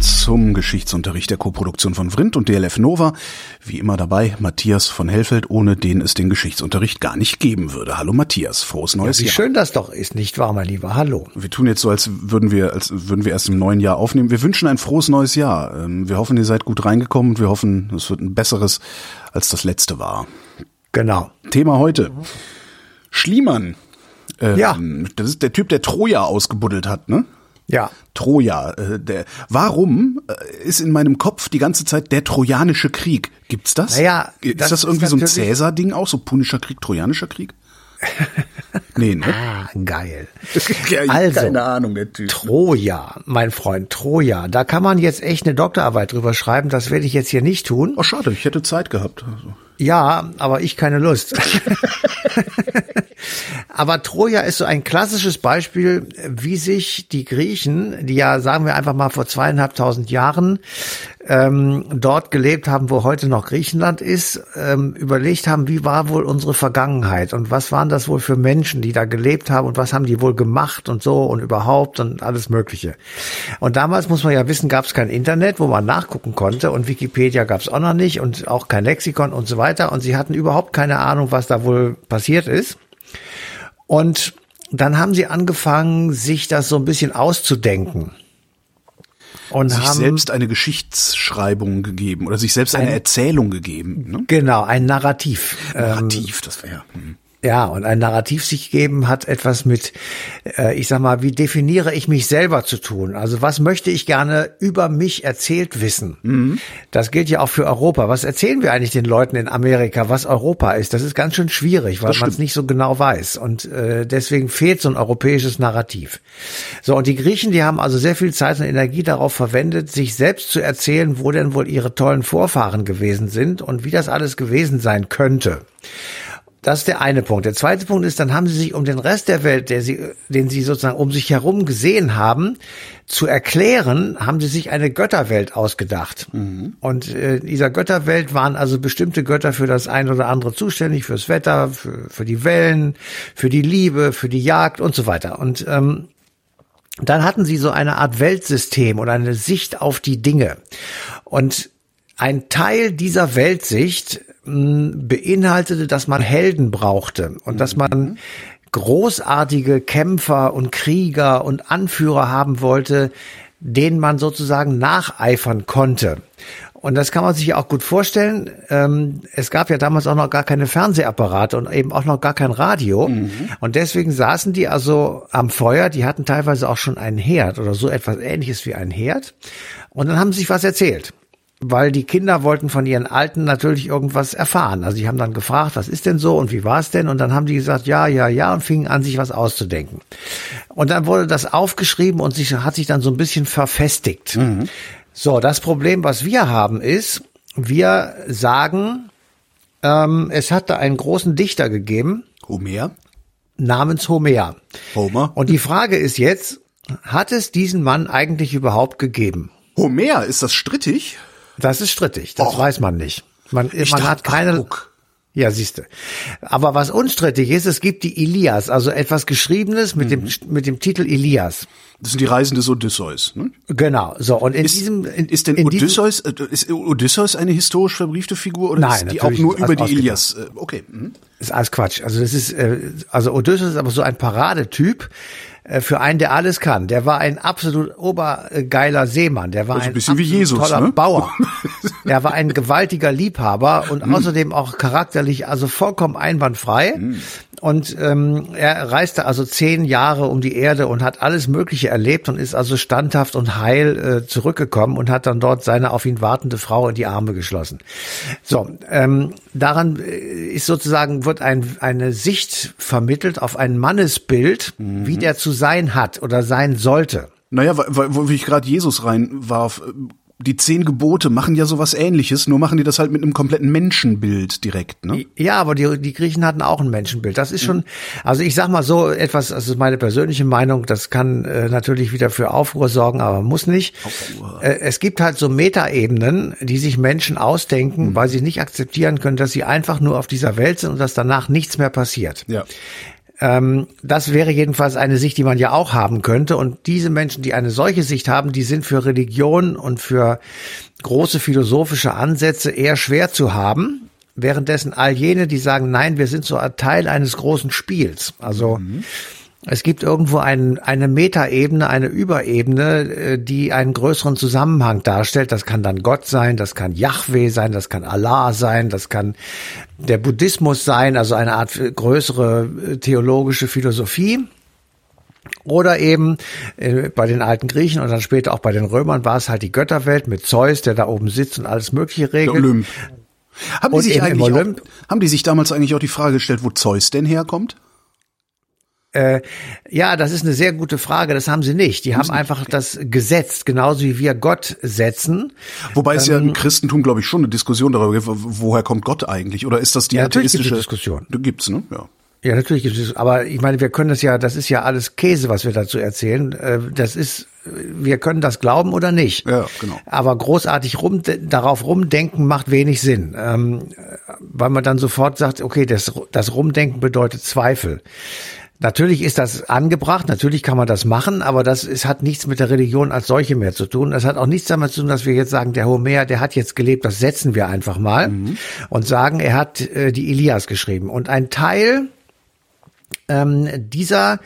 Willkommen zum Geschichtsunterricht der Koproduktion von Vrindt und DLF Nova. Wie immer dabei Matthias von Hellfeld, ohne den es den Geschichtsunterricht gar nicht geben würde. Hallo Matthias, frohes neues ja, wie Jahr. schön das doch ist, nicht wahr, mein Lieber? Hallo. Wir tun jetzt so, als würden wir, als würden wir erst im neuen Jahr aufnehmen. Wir wünschen ein frohes neues Jahr. Ähm, Wir hoffen, ihr seid gut reingekommen und wir hoffen, es wird ein besseres, als das letzte war. Genau. Thema heute. Schliemann. Ähm, Ja. Das ist der Typ, der Troja ausgebuddelt hat, ne? Ja. Troja. Äh, der, warum äh, ist in meinem Kopf die ganze Zeit der Trojanische Krieg? Gibt's das? Naja, ist das das, ist irgendwie so ein Cäsar-Ding auch, so Punischer Krieg, Trojanischer Krieg? Nee, ne? Ah, geil. Ja, Also, keine Ahnung, der Typ. Troja, mein Freund, Troja. Da kann man jetzt echt eine Doktorarbeit drüber schreiben. Das werde ich jetzt hier nicht tun. Oh, schade, ich hätte Zeit gehabt. Also. Ja, aber ich keine Lust. aber Troja ist so ein klassisches Beispiel, wie sich die Griechen, die ja, sagen wir einfach mal vor zweieinhalbtausend Jahren ähm, dort gelebt haben, wo heute noch Griechenland ist, ähm, überlegt haben, wie war wohl unsere Vergangenheit und was waren das wohl für Menschen, die da gelebt haben und was haben die wohl gemacht und so und überhaupt und alles Mögliche. Und damals muss man ja wissen, gab es kein Internet, wo man nachgucken konnte und Wikipedia gab es auch noch nicht und auch kein Lexikon und so weiter und sie hatten überhaupt keine Ahnung, was da wohl passiert ist. Und dann haben sie angefangen, sich das so ein bisschen auszudenken. Und Sich haben selbst eine Geschichtsschreibung gegeben oder sich selbst eine Ein- Erzählung gegeben. Ne? genau ein Narrativ. Ähm, Narrativ, das wäre ja. hm. Ja, und ein Narrativ sich geben hat etwas mit, äh, ich sag mal, wie definiere ich mich selber zu tun? Also was möchte ich gerne über mich erzählt wissen? Das gilt ja auch für Europa. Was erzählen wir eigentlich den Leuten in Amerika, was Europa ist? Das ist ganz schön schwierig, weil man es nicht so genau weiß. Und äh, deswegen fehlt so ein europäisches Narrativ. So, und die Griechen, die haben also sehr viel Zeit und Energie darauf verwendet, sich selbst zu erzählen, wo denn wohl ihre tollen Vorfahren gewesen sind und wie das alles gewesen sein könnte. Das ist der eine Punkt. Der zweite Punkt ist, dann haben sie sich um den Rest der Welt, der sie, den sie sozusagen um sich herum gesehen haben, zu erklären, haben sie sich eine Götterwelt ausgedacht. Und äh, in dieser Götterwelt waren also bestimmte Götter für das ein oder andere zuständig, fürs Wetter, für, für die Wellen, für die Liebe, für die Jagd und so weiter. Und ähm, dann hatten sie so eine Art Weltsystem oder eine Sicht auf die Dinge. Und ein Teil dieser Weltsicht beinhaltete, dass man Helden brauchte und dass man großartige Kämpfer und Krieger und Anführer haben wollte, denen man sozusagen nacheifern konnte. Und das kann man sich auch gut vorstellen. Ähm, es gab ja damals auch noch gar keine Fernsehapparate und eben auch noch gar kein Radio. Und deswegen saßen die also am Feuer. Die hatten teilweise auch schon einen Herd oder so etwas ähnliches wie einen Herd. Und dann haben sie sich was erzählt. Weil die Kinder wollten von ihren Alten natürlich irgendwas erfahren. Also die haben dann gefragt, was ist denn so und wie war es denn? Und dann haben die gesagt, ja, ja, ja und fingen an, sich was auszudenken. Und dann wurde das aufgeschrieben und sich, hat sich dann so ein bisschen verfestigt. So, das Problem, was wir haben, ist, wir sagen, ähm, es hat da einen großen Dichter gegeben, Homer? namens Homer. Homer? Und die Frage ist jetzt, hat es diesen Mann eigentlich überhaupt gegeben? Homer, ist das strittig? Das ist strittig, das Och. weiß man nicht. Man, man dachte, hat keine. guck. ja, siehste. Aber was unstrittig ist, es gibt die Ilias, also etwas Geschriebenes mit dem mit dem Titel Ilias. Das sind die Reisen des Odysseus. Ne? Genau. So und in Ist, diesem in, ist denn Odysseus, äh, ist Auch eine historisch verbriefte Figur oder Nein, ist die auch nur über die. Ilias? Äh, Okay. mhm. ist alles Quatsch. Also das ist, äh, also Odysseus ist aber so ein Paradetyp für einen, der alles kann. Der war ein absolut obergeiler Seemann. Der war Also ein ein bisschen wie absolut Jesus, toller ne? Bauer. Der war ein gewaltiger Liebhaber und außerdem auch charakterlich also vollkommen einwandfrei. Und ähm, er reiste also zehn Jahre um die Erde und hat alles Mögliche erlebt und ist also standhaft und heil äh, zurückgekommen und hat dann dort seine auf ihn wartende Frau in die Arme geschlossen. So, ähm, daran äh, ist sozusagen wird ein, eine Sicht vermittelt auf ein Mannesbild, wie der zu sein hat oder sein sollte. Naja, weil, weil, wo ich gerade Jesus reinwarf, äh, die zehn Gebote machen ja sowas ähnliches, nur machen die das halt mit einem kompletten Menschenbild direkt, ne? Ja, aber die, die Griechen hatten auch ein Menschenbild. Das ist schon, also ich sag mal so etwas, das ist meine persönliche Meinung, das kann äh, natürlich wieder für Aufruhr sorgen, aber muss nicht. Äh, es gibt halt so Metaebenen, die sich Menschen ausdenken, weil sie nicht akzeptieren können, dass sie einfach nur auf dieser Welt sind und dass danach nichts mehr passiert. Ja. Ähm, das wäre jedenfalls eine Sicht, die man ja auch haben könnte. Und diese Menschen, die eine solche Sicht haben, die sind für Religion und für große philosophische Ansätze eher schwer zu haben. Währenddessen all jene, die sagen, nein, wir sind so ein Teil eines großen Spiels. Also es gibt irgendwo ein, eine Metaebene, eine Überebene, äh, die einen größeren Zusammenhang darstellt. Das kann dann Gott sein, das kann Yahweh sein, das kann Allah sein, das kann der Buddhismus sein, also eine Art größere äh, theologische Philosophie. Oder eben äh, bei den alten Griechen und dann später auch bei den Römern war es halt die Götterwelt mit Zeus, der da oben sitzt und alles Mögliche Der regelt. Olymp. Haben die, sich eigentlich auch, haben die sich damals eigentlich auch die Frage gestellt, wo Zeus denn herkommt? Äh, ja, das ist eine sehr gute Frage. Das haben sie nicht. Die haben einfach das gesetzt, genauso wie wir Gott setzen. Wobei es ja Ähm, im Christentum, glaube ich, schon eine Diskussion darüber gibt, wo- woher kommt Gott eigentlich? Oder ist das die Ja, natürlich gibt es atheistische Diskussion. Da Gibt's, ne? Ja. Ja, natürlich gibt es, aber ich meine, wir können das ja, das ist ja alles Käse, was wir dazu erzählen. Äh, Das ist, wir können das glauben oder nicht. Ja, genau. Aber großartig rum, darauf rumdenken macht wenig Sinn, ähm, weil man dann sofort sagt, okay, das, das Rumdenken bedeutet Zweifel. Natürlich ist das angebracht, natürlich kann man das machen, aber das es hat nichts mit der Religion als solche mehr zu tun. Es hat auch nichts damit zu tun, dass wir jetzt sagen, der Homer, der hat jetzt gelebt, das setzen wir einfach mal und sagen, er hat äh, die Ilias geschrieben. Und ein Teil ähm, dieser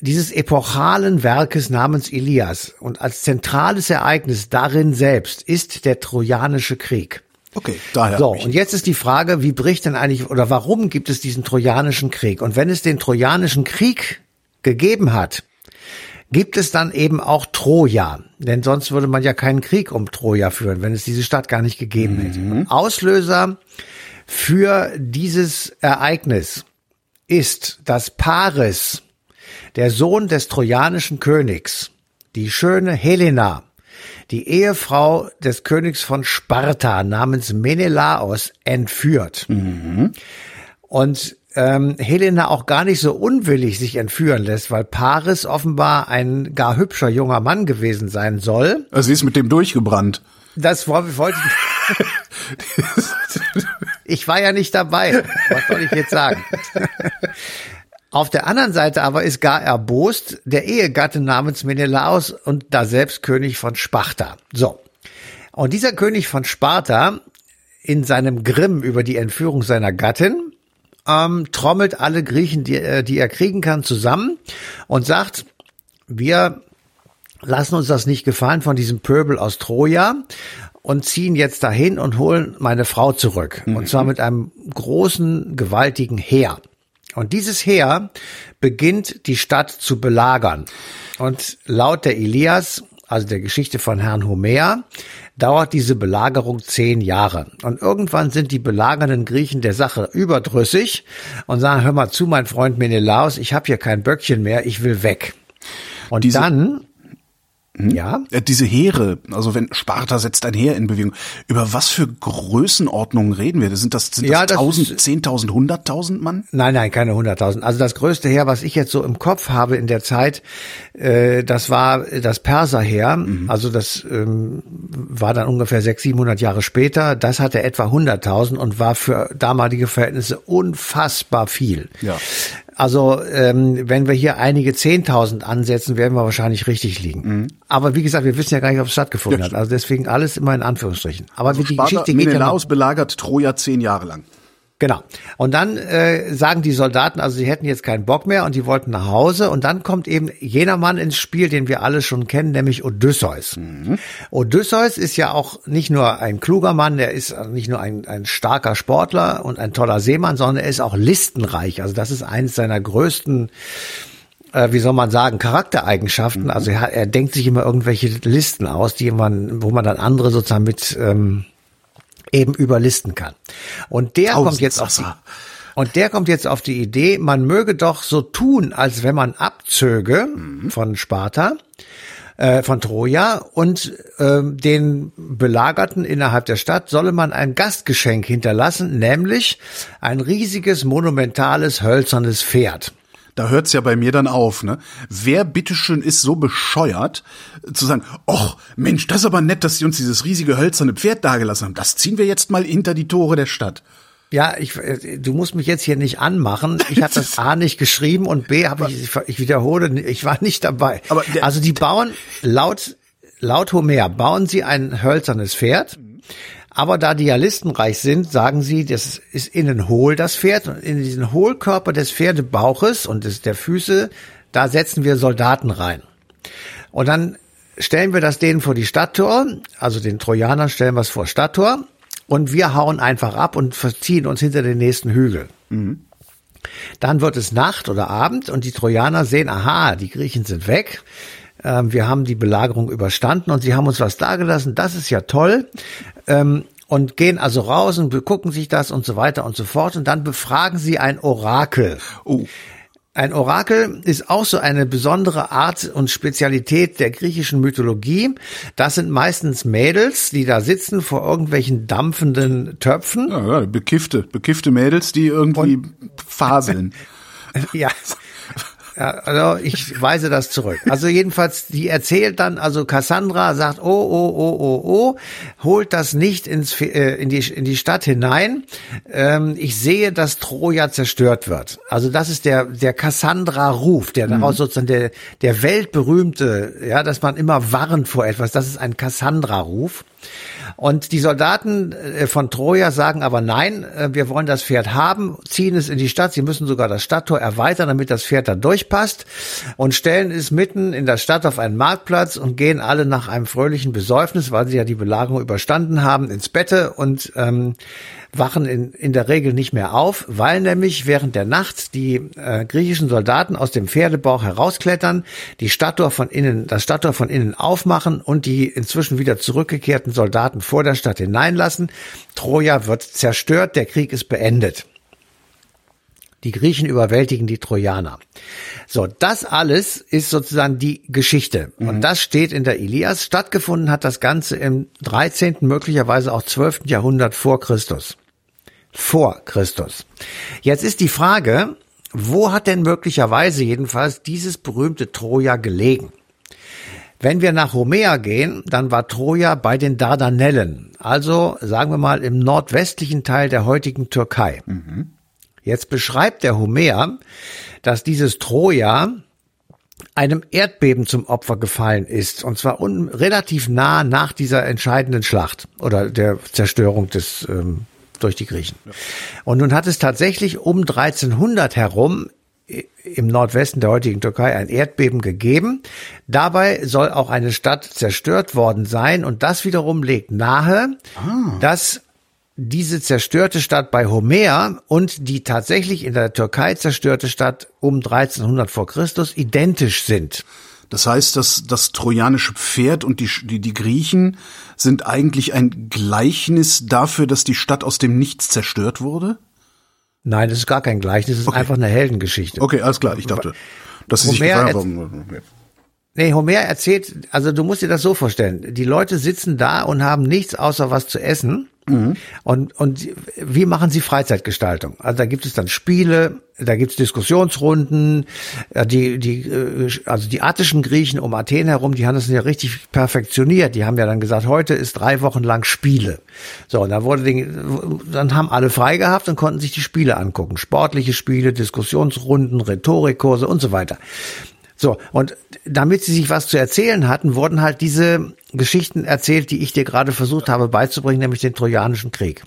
dieses epochalen Werkes namens Ilias und als zentrales Ereignis darin selbst ist der Trojanische Krieg. Okay, daher. So, und jetzt ist die Frage, wie bricht denn eigentlich oder warum gibt es diesen Trojanischen Krieg? Und wenn es den Trojanischen Krieg gegeben hat, gibt es dann eben auch Troja. Denn sonst würde man ja keinen Krieg um Troja führen, wenn es diese Stadt gar nicht gegeben hätte. Und Auslöser für dieses Ereignis ist, dass Paris, der Sohn des trojanischen Königs, die schöne Helena, die Ehefrau des Königs von Sparta namens Menelaos entführt. Und ähm, Helena auch gar nicht so unwillig sich entführen lässt, weil Paris offenbar ein gar hübscher junger Mann gewesen sein soll. Also sie ist mit dem durchgebrannt. Das woll- wollte ich. Ich war ja nicht dabei. Was soll ich jetzt sagen? Auf der anderen Seite aber ist gar erbost der Ehegatte namens Menelaos und da selbst König von Sparta. So. Und dieser König von Sparta in seinem Grimm über die Entführung seiner Gattin ähm, trommelt alle Griechen, die, äh, die er kriegen kann, zusammen und sagt, wir lassen uns das nicht gefallen von diesem Pöbel aus Troja und ziehen jetzt dahin und holen meine Frau zurück. Und zwar mit einem großen, gewaltigen Heer. Und dieses Heer beginnt die Stadt zu belagern. Und laut der Ilias, also der Geschichte von Herrn Homer, dauert diese Belagerung zehn Jahre. Und irgendwann sind die belagernden Griechen der Sache überdrüssig und sagen, hör mal zu, mein Freund Menelaus, ich habe hier kein Böckchen mehr, ich will weg. Und Diese- dann, ja, Äh, Diese Heere, also wenn Sparta setzt ein Heer in Bewegung, über was für Größenordnungen reden wir? Sind das, sind das, Ja, das 1000, ist- 10.000, 100.000 Mann? Nein, nein, keine 100.000. Also das größte Heer, was ich jetzt so im Kopf habe in der Zeit, äh, das war das Perserheer. Also das ähm, war dann ungefähr 600, 700 Jahre später. Das hatte etwa 100.000 und war für damalige Verhältnisse unfassbar viel. Ja. Also ähm, wenn wir hier einige 10.000 ansetzen, werden wir wahrscheinlich richtig liegen. Aber wie gesagt, wir wissen ja gar nicht, ob es stattgefunden Ja, hat. Also deswegen alles immer in Anführungsstrichen. Aber wie die Sparta, Geschichte geht ja noch, belagert Troja zehn Jahre lang. Genau. Und dann äh, sagen die Soldaten, also sie hätten jetzt keinen Bock mehr und die wollten nach Hause. Und dann kommt eben jener Mann ins Spiel, den wir alle schon kennen, nämlich Odysseus. Odysseus ist ja auch nicht nur ein kluger Mann, der ist nicht nur ein, ein starker Sportler und ein toller Seemann, sondern er ist auch listenreich. Also das ist eines seiner größten äh, wie soll man sagen, Charaktereigenschaften. Also er, er denkt sich immer irgendwelche Listen aus, die man, wo man dann andere sozusagen mit ähm, eben überlisten kann. Und der kommt jetzt auf die, und der kommt jetzt auf die Idee, man möge doch so tun, als wenn man abzöge von Sparta, äh, von Troja und äh, den Belagerten innerhalb der Stadt solle man ein Gastgeschenk hinterlassen, nämlich ein riesiges, monumentales, hölzernes Pferd. Da hört's ja bei mir dann auf, ne? Wer bitteschön ist so bescheuert, äh, zu sagen, ach Mensch, das ist aber nett, dass sie uns dieses riesige hölzerne Pferd dagelassen haben. Das ziehen wir jetzt mal hinter die Tore der Stadt. Ja, ich, äh, du musst mich jetzt hier nicht anmachen. Ich habe das A nicht geschrieben und B habe ich, ich wiederhole, ich war nicht dabei. Aber der- also die bauen laut laut Homer bauen sie ein hölzernes Pferd. Aber da die ja listenreich sind, sagen sie, das ist innen hohl, das Pferd. Und in diesen Hohlkörper des Pferdebauches und des, der Füße, da setzen wir Soldaten rein. Und dann stellen wir das denen vor die Stadttor, also den Trojanern stellen wir es vor Stadttor und wir hauen einfach ab und verziehen uns hinter den nächsten Hügel. Dann wird es Nacht oder Abend und die Trojaner sehen, aha, die Griechen sind weg. Ähm, wir haben die Belagerung überstanden und sie haben uns was dagelassen. Das ist ja toll. Ähm, und gehen also raus und gucken sich das und so weiter und so fort. Und dann befragen sie ein Orakel. Oh, Ein Orakel ist auch so eine besondere Art und Spezialität der griechischen Mythologie. Das sind meistens Mädels, die da sitzen vor irgendwelchen dampfenden Töpfen. ja, ja, bekiffte, bekiffte Mädels, die irgendwie faseln. Ja. Ja, also ich weise das zurück. Also jedenfalls, die erzählt dann, also Cassandra sagt, oh, oh, oh, oh, oh, holt das nicht ins, äh, in, die, in die Stadt hinein. Ähm, ich sehe, dass Troja zerstört wird. Also das ist der, der Cassandra-Ruf, der daraus sozusagen der, der weltberühmte, ja, dass man immer warnt vor etwas, das ist ein Cassandra-Ruf. Und die Soldaten äh, von Troja sagen aber nein, äh, wir wollen das Pferd haben, ziehen es in die Stadt. Sie müssen sogar das Stadttor erweitern, damit das Pferd da durchpasst und stellen es mitten in der Stadt auf einen Marktplatz und gehen alle nach einem fröhlichen Besäufnis, weil sie ja die Belagerung überstanden haben, ins Bette und ähm, wachen in, in der Regel nicht mehr auf, weil nämlich während der Nacht die äh, griechischen Soldaten aus dem Pferdebauch herausklettern, die Stadttor von innen, das Stadttor von innen aufmachen und die inzwischen wieder zurückgekehrten Soldaten vor der Stadt hineinlassen. Troja wird zerstört, der Krieg ist beendet. Die Griechen überwältigen die Trojaner. So, das alles ist sozusagen die Geschichte. Und das steht in der Ilias. Stattgefunden hat das Ganze im 13., möglicherweise auch 12. Jahrhundert vor Christus. Vor Christus. Jetzt ist die Frage, wo hat denn möglicherweise jedenfalls dieses berühmte Troja gelegen? Wenn wir nach Homer gehen, dann war Troja bei den Dardanellen, also sagen wir mal im nordwestlichen Teil der heutigen Türkei. Jetzt beschreibt der Homer, dass dieses Troja einem Erdbeben zum Opfer gefallen ist, und zwar relativ nah nach dieser entscheidenden Schlacht oder der Zerstörung des ähm, durch die Griechen. Und nun hat es tatsächlich um 1300 herum i- im Nordwesten der heutigen Türkei ein Erdbeben gegeben. Dabei soll auch eine Stadt zerstört worden sein und das wiederum legt nahe, dass diese zerstörte Stadt bei Homer und die tatsächlich in der Türkei zerstörte Stadt um 1300 vor Christus identisch sind. Das heißt, dass das trojanische Pferd und die, die, die Griechen sind eigentlich ein Gleichnis dafür, dass die Stadt aus dem Nichts zerstört wurde? Nein, das ist gar kein Gleichnis, das ist einfach eine Heldengeschichte. Okay, alles klar. Ich dachte, dass sie sich Homer gefragt erz- haben. Nee, Homer erzählt, also du musst dir das so vorstellen. Die Leute sitzen da und haben nichts außer was zu essen. Und, und wie machen sie Freizeitgestaltung? Also da gibt es dann Spiele, da gibt es Diskussionsrunden, äh, die, die, äh, also die attischen Griechen um Athen herum, die haben das ja richtig perfektioniert. Die haben ja dann gesagt, heute ist drei Wochen lang Spiele. So, und dann wurde den, dann haben alle frei gehabt und konnten sich die Spiele angucken. Sportliche Spiele, Diskussionsrunden, Rhetorikkurse und so weiter. So, und damit sie sich was zu erzählen hatten, wurden halt diese Geschichten erzählt, die ich dir gerade versucht habe beizubringen, nämlich den Trojanischen Krieg.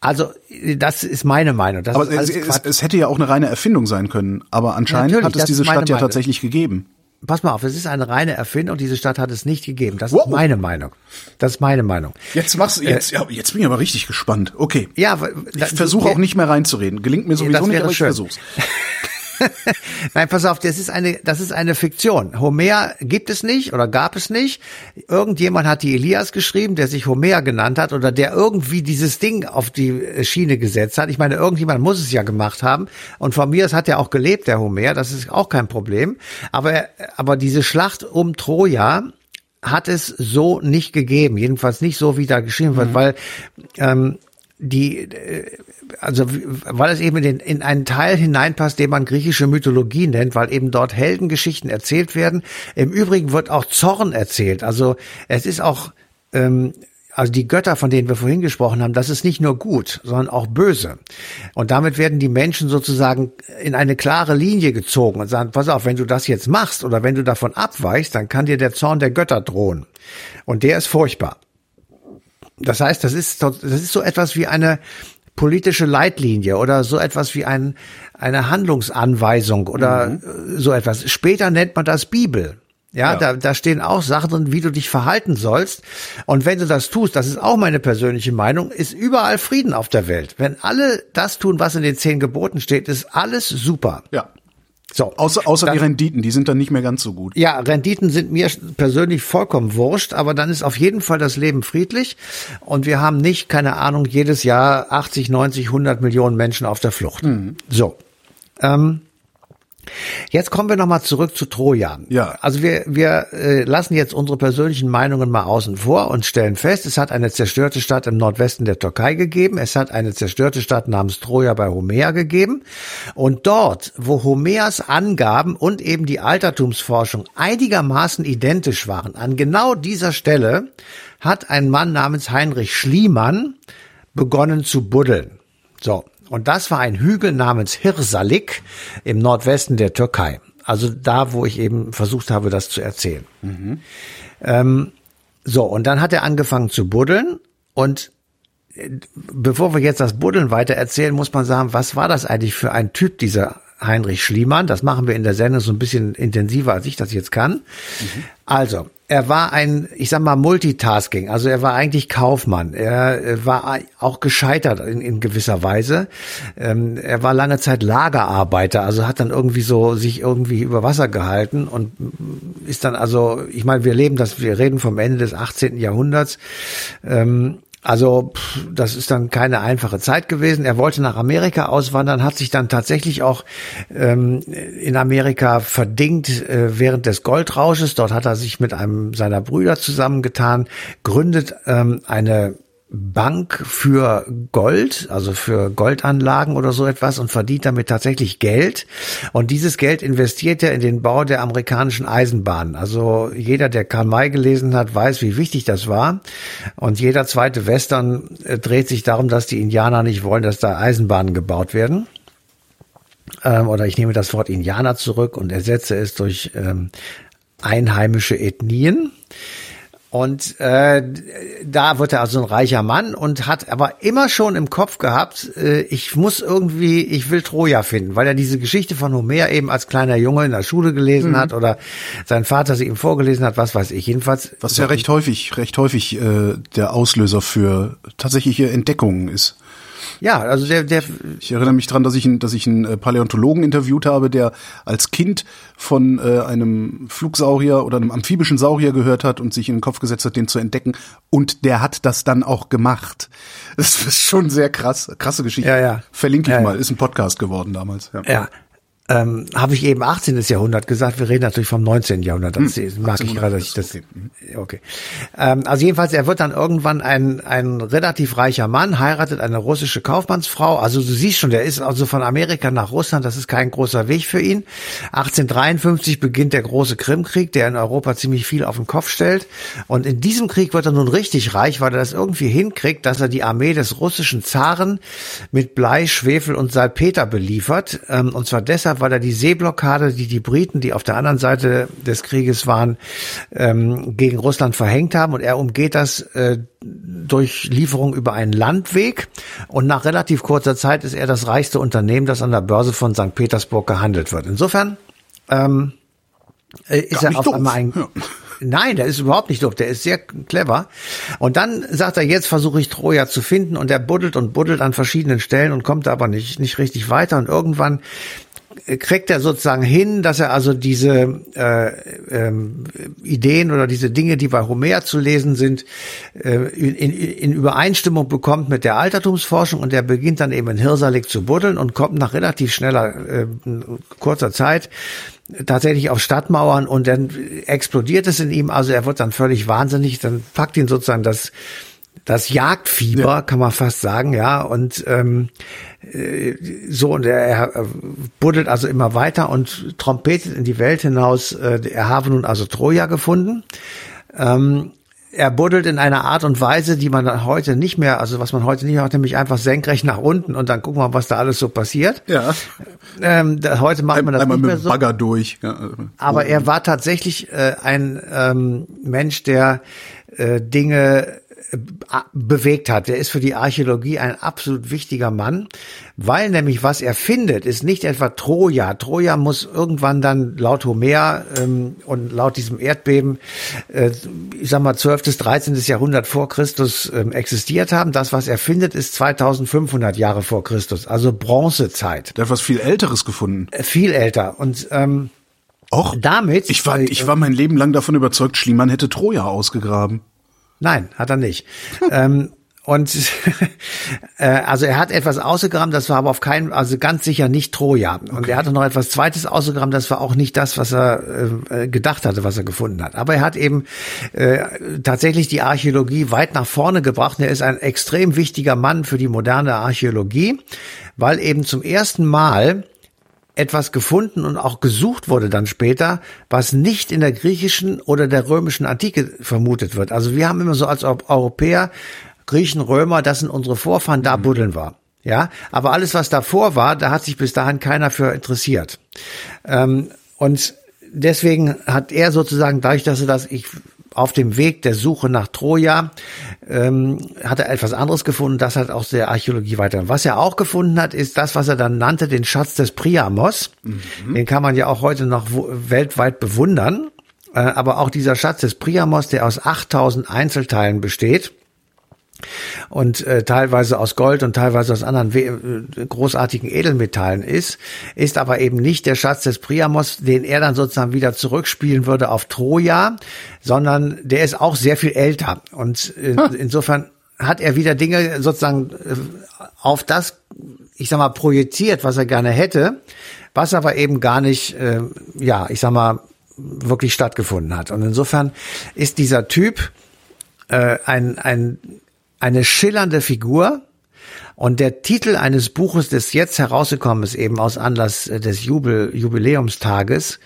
Also, das ist meine Meinung. Das Aber es, es, es hätte ja auch eine reine Erfindung sein können. Aber anscheinend Natürlich, hat es diese Stadt ja Meinung. tatsächlich gegeben. Pass mal auf, es ist eine reine Erfindung. Diese Stadt hat es nicht gegeben. Das Wow. ist meine Meinung. Das ist meine Meinung. Jetzt machst du, jetzt, ja, jetzt bin ich aber richtig gespannt. Okay. Ja, Ich versuche auch nicht mehr reinzureden. Gelingt mir sowieso nicht, aber ich versuch's. Nein, pass auf, das ist eine, das ist eine Fiktion. Homer gibt es nicht oder gab es nicht. Irgendjemand hat die Elias geschrieben, der sich Homer genannt hat oder der irgendwie dieses Ding auf die Schiene gesetzt hat. Ich meine, irgendjemand muss es ja gemacht haben. Und von mir, es hat ja auch gelebt, der Homer. Das ist auch kein Problem. Aber, aber diese Schlacht um Troja, hat es so nicht gegeben, jedenfalls nicht so, wie da geschrieben wird, mhm. weil ähm, die, äh, also weil es eben in, in einen Teil hineinpasst, den man griechische Mythologie nennt, weil eben dort Heldengeschichten erzählt werden. Im Übrigen wird auch Zorn erzählt. Also es ist auch ähm, also die Götter, von denen wir vorhin gesprochen haben, das ist nicht nur gut, sondern auch böse. Und damit werden die Menschen sozusagen in eine klare Linie gezogen und sagen, pass auf, wenn du das jetzt machst oder wenn du davon abweichst, dann kann dir der Zorn der Götter drohen. Und der ist furchtbar. Das heißt, das ist, das ist so etwas wie eine politische Leitlinie oder so etwas wie ein, eine Handlungsanweisung oder mhm. so etwas. Später nennt man das Bibel. Ja, ja, Da, da stehen auch Sachen drin, wie du dich verhalten sollst. Und wenn du das tust, das ist auch meine persönliche Meinung, ist überall Frieden auf der Welt. Wenn alle das tun, was in den zehn Geboten steht, ist alles super. Ja. So, außer außer dann, die Renditen, die sind dann nicht mehr ganz so gut. Ja, Renditen sind mir persönlich vollkommen wurscht, aber dann ist auf jeden Fall das Leben friedlich und wir haben nicht, keine Ahnung, jedes Jahr 80, 90, 100 Millionen Menschen auf der Flucht. Mhm. So. Ähm, Jetzt kommen wir nochmal zurück zu Troja. Ja. Also wir, wir äh, lassen jetzt unsere persönlichen Meinungen mal außen vor und stellen fest, es hat eine zerstörte Stadt im Nordwesten der Türkei gegeben, es hat eine zerstörte Stadt namens Troja bei Homer gegeben und dort, wo Homers Angaben und eben die Altertumsforschung einigermaßen identisch waren, an genau dieser Stelle hat ein Mann namens Heinrich Schliemann begonnen zu buddeln. So, und das war ein Hügel namens Hirsalik im Nordwesten der Türkei. Also da, wo ich eben versucht habe, das zu erzählen. Mhm. Ähm, so, und dann hat er angefangen zu buddeln und äh, bevor wir jetzt das Buddeln weiter erzählen, muss man sagen, was war das eigentlich für ein Typ, dieser Heinrich Schliemann. Das machen wir in der Sendung so ein bisschen intensiver, als ich das jetzt kann. Mhm. Also, er war ein, ich sag mal, Multitasking. Also er war eigentlich Kaufmann. Er war auch gescheitert in, in gewisser Weise. Ähm, er war lange Zeit Lagerarbeiter, also hat dann irgendwie so sich irgendwie über Wasser gehalten und ist dann also, ich meine, wir leben das, wir reden vom Ende des 18. Jahrhunderts. Ähm, also das ist dann keine einfache Zeit gewesen. Er wollte nach Amerika auswandern, hat sich dann tatsächlich auch ähm, in Amerika verdingt äh, während des Goldrausches. Dort hat er sich mit einem seiner Brüder zusammengetan, gründet ähm, eine Bank für Gold, also für Goldanlagen oder so etwas und verdient damit tatsächlich Geld. Und dieses Geld investiert er in den Bau der amerikanischen Eisenbahnen. Also jeder, der Karl May gelesen hat, weiß, wie wichtig das war. Und jeder zweite Western äh, dreht sich darum, dass die Indianer nicht wollen, dass da Eisenbahnen gebaut werden. Ähm, oder ich nehme das Wort Indianer zurück und ersetze es durch ähm, einheimische Ethnien. Und äh, da wird er also ein reicher Mann und hat aber immer schon im Kopf gehabt, äh, ich muss irgendwie, ich will Troja finden, weil er diese Geschichte von Homer eben als kleiner Junge in der Schule gelesen mhm. hat oder sein Vater sie ihm vorgelesen hat, was weiß ich. Jedenfalls. Was ja recht häufig, recht häufig äh, der Auslöser für tatsächliche Entdeckungen ist. Ja, also der, der. Ich erinnere mich dran, dass ich, einen, dass ich einen äh, Paläontologen interviewt habe, der als Kind von äh, einem Flugsaurier oder einem amphibischen Saurier gehört hat und sich in den Kopf gesetzt hat, den zu entdecken. Und der hat das dann auch gemacht. Das ist schon sehr krass, krasse Geschichte. Ja, ja. Verlinke ich ja, mal. Ist ein Podcast geworden damals. Ja. ja ähm, habe ich eben 18. Jahrhundert gesagt. Wir reden natürlich vom 19. Jahrhundert. Das hm, mag ich gerade. Das, okay. okay. Ähm, also jedenfalls, er wird dann irgendwann ein, ein relativ reicher Mann, heiratet eine russische Kaufmannsfrau. Also du siehst schon, der ist also von Amerika nach Russland. Das ist kein großer Weg für ihn. 1853 beginnt der große Krimkrieg, der in Europa ziemlich viel auf den Kopf stellt. Und in diesem Krieg wird er nun richtig reich, weil er das irgendwie hinkriegt, dass er die Armee des russischen Zaren mit Blei, Schwefel und Salpeter beliefert. Ähm, und zwar deshalb, weil er die Seeblockade, die die Briten, die auf der anderen Seite des Krieges waren, ähm, gegen Russland verhängt haben. Und er umgeht das äh, durch Lieferung über einen Landweg. Und nach relativ kurzer Zeit ist er das reichste Unternehmen, das an der Börse von St. Petersburg gehandelt wird. Insofern ähm, äh, ist Gar er auf doof. einmal ein... Ja. Nein, der ist überhaupt nicht doof, der ist sehr clever. Und dann sagt er, jetzt versuche ich Troja zu finden und er buddelt und buddelt an verschiedenen Stellen und kommt aber nicht, nicht richtig weiter. Und irgendwann kriegt er sozusagen hin, dass er also diese äh, ähm, Ideen oder diese Dinge, die bei Homer zu lesen sind, äh, in, in Übereinstimmung bekommt mit der Altertumsforschung und er beginnt dann eben in Hirsalik zu buddeln und kommt nach relativ schneller, äh, kurzer Zeit tatsächlich auf Stadtmauern und dann explodiert es in ihm, also er wird dann völlig wahnsinnig, dann packt ihn sozusagen das das Jagdfieber, ja. kann man fast sagen, ja, und ähm, äh, so und er, er buddelt also immer weiter und trompetet in die Welt hinaus. Äh, er habe nun also Troja gefunden. Ähm, er buddelt in einer Art und Weise, die man heute nicht mehr, also was man heute nicht mehr hat, nämlich einfach senkrecht nach unten und dann gucken wir, was da alles so passiert. Ja. Ähm, da, heute macht man das Einmal nicht mehr mit so. Bagger durch. Ja. Aber er war tatsächlich äh, ein ähm, Mensch, der äh, Dinge bewegt hat. Der ist für die Archäologie ein absolut wichtiger Mann, weil nämlich was er findet, ist nicht etwa Troja. Troja muss irgendwann dann laut Homer ähm, und laut diesem Erdbeben, äh, ich sag mal 12. bis 13. Jahrhundert vor Christus ähm, existiert haben. Das, was er findet, ist 2500 Jahre vor Christus, also Bronzezeit. Der hat was viel Älteres gefunden. Äh, viel älter und ähm, Och, damit. ich war, ich war mein Leben lang davon überzeugt, Schliemann hätte Troja ausgegraben. Nein, hat er nicht. ähm, und äh, also er hat etwas ausgegraben, das war aber auf keinen, also ganz sicher nicht Troja. Und Okay. er hatte noch etwas Zweites ausgegraben, das war auch nicht das, was er äh, gedacht hatte, was er gefunden hat. Aber er hat eben äh, tatsächlich die Archäologie weit nach vorne gebracht. Er ist ein extrem wichtiger Mann für die moderne Archäologie, weil eben zum ersten Mal etwas gefunden und auch gesucht wurde dann später, was nicht in der griechischen oder der römischen Antike vermutet wird. Also wir haben immer so als Eu- Europäer, Griechen, Römer, das sind unsere Vorfahren, da buddeln wir. Ja, aber alles, was davor war, da hat sich bis dahin keiner für interessiert. Ähm, und deswegen hat er sozusagen, dadurch, dass er das, ich auf dem Weg der Suche nach Troja, ähm, hat er etwas anderes gefunden, das hat auch der Archäologie weiter. Was er auch gefunden hat, ist das, was er dann nannte, den Schatz des Priamos. Den kann man ja auch heute noch weltweit bewundern. Äh, aber auch dieser Schatz des Priamos, der aus 8000 Einzelteilen besteht, und äh, teilweise aus Gold und teilweise aus anderen we äh, großartigen Edelmetallen ist, ist aber eben nicht der Schatz des Priamos, den er dann sozusagen wieder zurückspielen würde auf Troja, sondern der ist auch sehr viel älter. Und äh, insofern hat er wieder Dinge sozusagen äh, auf das, ich sag mal, projiziert, was er gerne hätte, was aber eben gar nicht, äh, ja, ich sag mal, wirklich stattgefunden hat. Und insofern ist dieser Typ äh, ein, ein, eine schillernde Figur. Und der Titel eines Buches, das jetzt herausgekommen ist, eben aus Anlass äh, des Jubel, Jubiläumstages,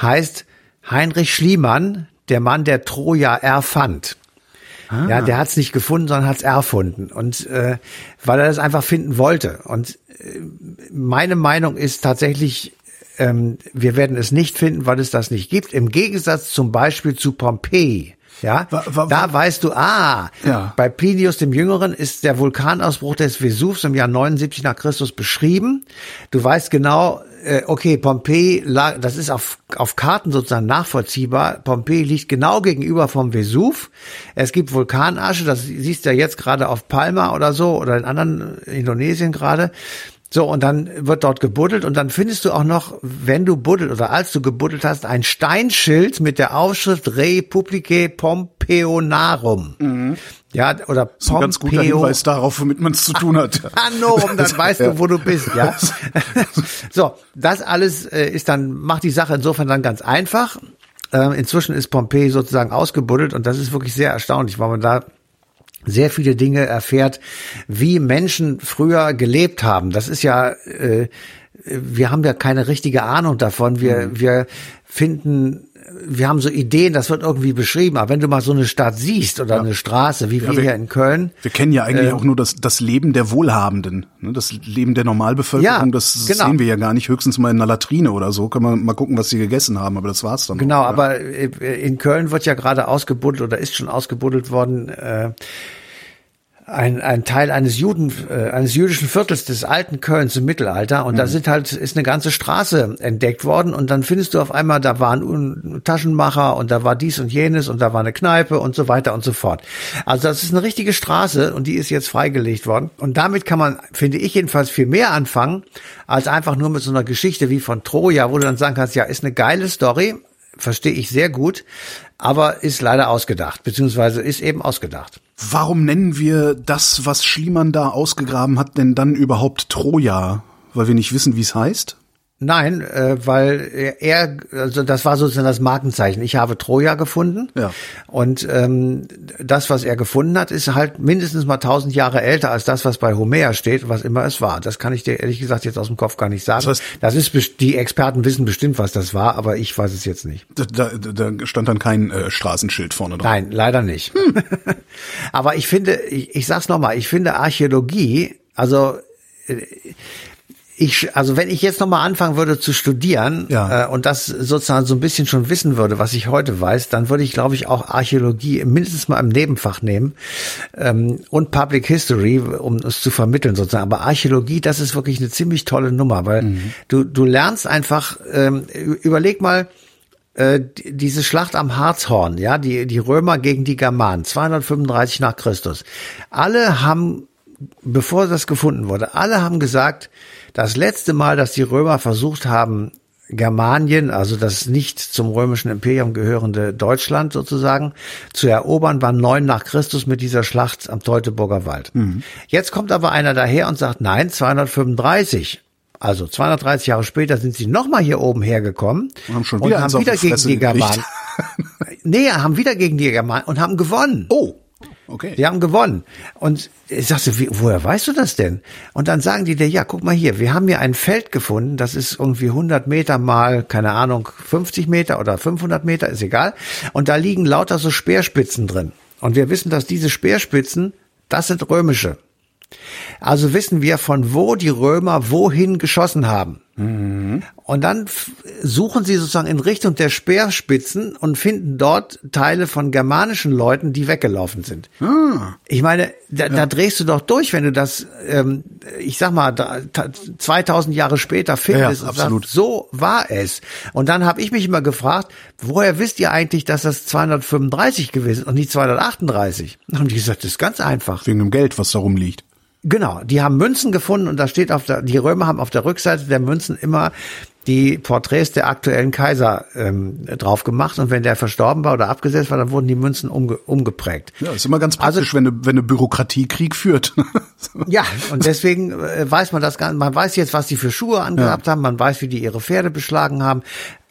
heißt Heinrich Schliemann, der Mann, der Troja erfand. Ja, der hat es nicht gefunden, sondern hat es erfunden. Und äh, weil er das einfach finden wollte. Und äh, meine Meinung ist tatsächlich, ähm, wir werden es nicht finden, weil es das nicht gibt. Im Gegensatz zum Beispiel zu Pompeji. Ja, Wa- wa- da weißt du, ah, Ja. bei Plinius dem Jüngeren ist der Vulkanausbruch des Vesuvs im Jahr 79 nach Christus beschrieben. Du weißt genau, äh, okay, Pompeji, lag, das ist auf, auf Karten sozusagen nachvollziehbar. Pompeji liegt genau gegenüber vom Vesuv. Es gibt Vulkanasche, das siehst du ja jetzt gerade auf Palma oder so oder in anderen äh, Indonesien gerade. So, und dann wird dort gebuddelt und dann findest du auch noch, wenn du buddelt oder als du gebuddelt hast, ein Steinschild mit der Aufschrift Republicae Pompeonarum. Ja, oder Das ist ein ganz guter Pompeo Hinweis darauf, womit man es zu tun hat. Anorum, dann weißt du, wo du bist, ja. so, das alles äh, ist dann, macht die Sache insofern dann ganz einfach. Äh, inzwischen ist Pompeji sozusagen ausgebuddelt und das ist wirklich sehr erstaunlich, weil man da sehr viele Dinge erfährt, wie Menschen früher gelebt haben. Das ist ja, äh, wir haben ja keine richtige Ahnung davon. Wir, wir finden, wir haben so Ideen, das wird irgendwie beschrieben. Aber wenn du mal so eine Stadt siehst oder eine Straße, wie wir, wir- hier in Köln, Wir kennen ja eigentlich Ähm. auch nur das, das Leben der Wohlhabenden. Ne? Das Leben der Normalbevölkerung, Ja, das genau. sehen wir ja gar nicht. Höchstens mal in einer Latrine oder so. Können wir mal gucken, was sie gegessen haben, aber das war's dann. Genau, auch, ja. aber äh, in Köln wird ja gerade ausgebuddelt oder ist schon ausgebuddelt worden. Äh, ein, ein Teil eines Juden, äh, eines jüdischen Viertels des alten Kölns im Mittelalter. Und da sind halt, ist eine ganze Straße entdeckt worden. Und dann findest du auf einmal, da waren Taschenmacher und da war dies und jenes und da war eine Kneipe und so weiter und so fort. Also das ist eine richtige Straße und die ist jetzt freigelegt worden. Und damit kann man, finde ich jedenfalls, viel mehr anfangen, als einfach nur mit so einer Geschichte wie von Troja, wo du dann sagen kannst, ja, ist eine geile Story, verstehe ich sehr gut, aber ist leider ausgedacht, beziehungsweise ist eben ausgedacht. Warum nennen wir das, was Schliemann da ausgegraben hat, denn dann überhaupt Troja? Weil wir nicht wissen, wie es heißt? Nein, äh, weil er, also das war sozusagen das Markenzeichen. Ich habe Troja gefunden. Ja. Und ähm, das, was er gefunden hat, ist halt mindestens mal tausend Jahre älter als das, was bei Homer steht, was immer es war. Das kann ich dir ehrlich gesagt jetzt aus dem Kopf gar nicht sagen. Das Das, heißt- ist best- die Experten wissen bestimmt, was das war, aber ich weiß es jetzt nicht. Da, da, da stand dann kein äh, Straßenschild vorne drauf. Nein, leider nicht. Aber ich finde, ich, ich sag's nochmal, ich finde Archäologie, also äh, ich, also wenn ich jetzt nochmal anfangen würde zu studieren Ja. äh, und das sozusagen so ein bisschen schon wissen würde, was ich heute weiß, dann würde ich, glaube ich, auch Archäologie mindestens mal im Nebenfach nehmen ähm, und Public History, um es zu vermitteln sozusagen. Aber Archäologie, das ist wirklich eine ziemlich tolle Nummer, weil Mhm. du du lernst einfach, ähm, überleg mal, äh, die- diese Schlacht am Harzhorn, ja, die, die Römer gegen die Germanen, 235 nach Christus. Alle haben, bevor das gefunden wurde, alle haben gesagt, das letzte Mal, dass die Römer versucht haben, Germanien, also das nicht zum römischen Imperium gehörende Deutschland sozusagen, zu erobern, war neun nach Christus mit dieser Schlacht am Teutoburger Wald. Jetzt kommt aber einer daher und sagt, nein, 235. Also 230 Jahre später sind sie nochmal hier oben hergekommen Und haben schon wieder eins haben wieder gegen die. Germanen. nee, haben wieder gegen die Germanen und haben gewonnen. Oh, okay. Die haben gewonnen. Und ich sagte, wie, woher weißt du das denn? Und dann sagen die dir, ja, guck mal hier, wir haben hier ein Feld gefunden, das ist irgendwie 100 Meter mal, keine Ahnung, 50 Meter oder 500 Meter, ist egal. Und da liegen lauter so Speerspitzen drin. Und wir wissen, dass diese Speerspitzen, das sind römische. Also wissen wir, von wo die Römer wohin geschossen haben. Und dann suchen sie sozusagen in Richtung der Speerspitzen und finden dort Teile von germanischen Leuten, die weggelaufen sind. Ich meine, da, da drehst du doch durch, wenn du das, ähm, ich sag mal, da, ta- 2000 Jahre später findest Ja, ja, und absolut. sagst, so war es. Und dann habe ich mich immer gefragt, woher wisst ihr eigentlich, dass das 235 gewesen ist und nicht 238? Dann haben die gesagt, das ist ganz einfach. Wegen dem Geld, was da rumliegt. Genau, die haben Münzen gefunden und da steht auf der, die Römer haben auf der Rückseite der Münzen immer die Porträts der aktuellen Kaiser ähm, drauf gemacht und wenn der verstorben war oder abgesetzt war, dann wurden die Münzen umge umgeprägt. Ja, ist immer ganz Also- praktisch, wenn, eine, wenn eine Bürokratie Krieg führt. Ja, und deswegen äh, weiß man das gar nicht. Man weiß jetzt, was die für Schuhe angehabt haben, man weiß, wie die ihre Pferde beschlagen haben.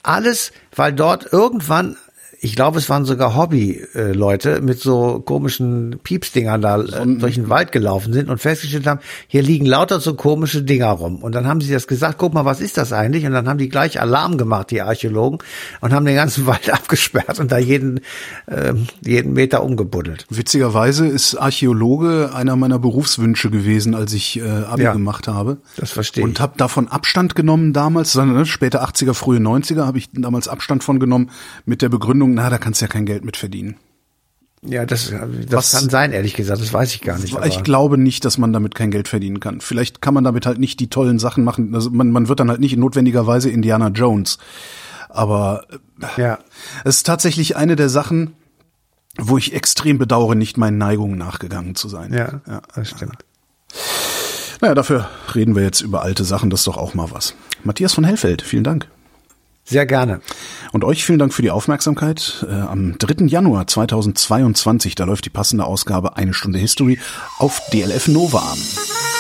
Alles, weil dort irgendwann, ich glaube, es waren sogar Hobby-Leute mit so komischen Piepsdingern da äh, durch den Wald gelaufen sind und festgestellt haben, hier liegen lauter so komische Dinger rum. Und dann haben sie das gesagt, guck mal, was ist das eigentlich? Und dann haben die gleich Alarm gemacht, die Archäologen, und haben den ganzen Wald abgesperrt und da jeden, ähm, jeden Meter umgebuddelt. Witzigerweise ist Archäologe einer meiner Berufswünsche gewesen, als ich äh, Abi Ja. gemacht habe. Das verstehe Und ich. habe davon Abstand genommen damals, sondern ne, später 80er, frühe 90er habe ich damals Abstand von genommen mit der Begründung, na, da kannst du ja kein Geld mit verdienen. Ja, das, das Was- kann sein, ehrlich gesagt, das weiß ich gar nicht. aber- Ich glaube nicht, dass man damit kein Geld verdienen kann. Vielleicht kann man damit halt nicht die tollen Sachen machen. Also man, man wird dann halt nicht notwendigerweise Indiana Jones. Aber äh, Ja. es ist tatsächlich eine der Sachen, wo ich extrem bedauere, nicht meinen Neigungen nachgegangen zu sein. Ja, das stimmt. Naja, dafür reden wir jetzt über alte Sachen, das ist doch auch mal was. Matthias von Hellfeld, vielen Dank. Sehr gerne. Und euch vielen Dank für die Aufmerksamkeit. Äh, am 3. Januar 2022, da läuft die passende Ausgabe Eine Stunde History auf DLF Nova an.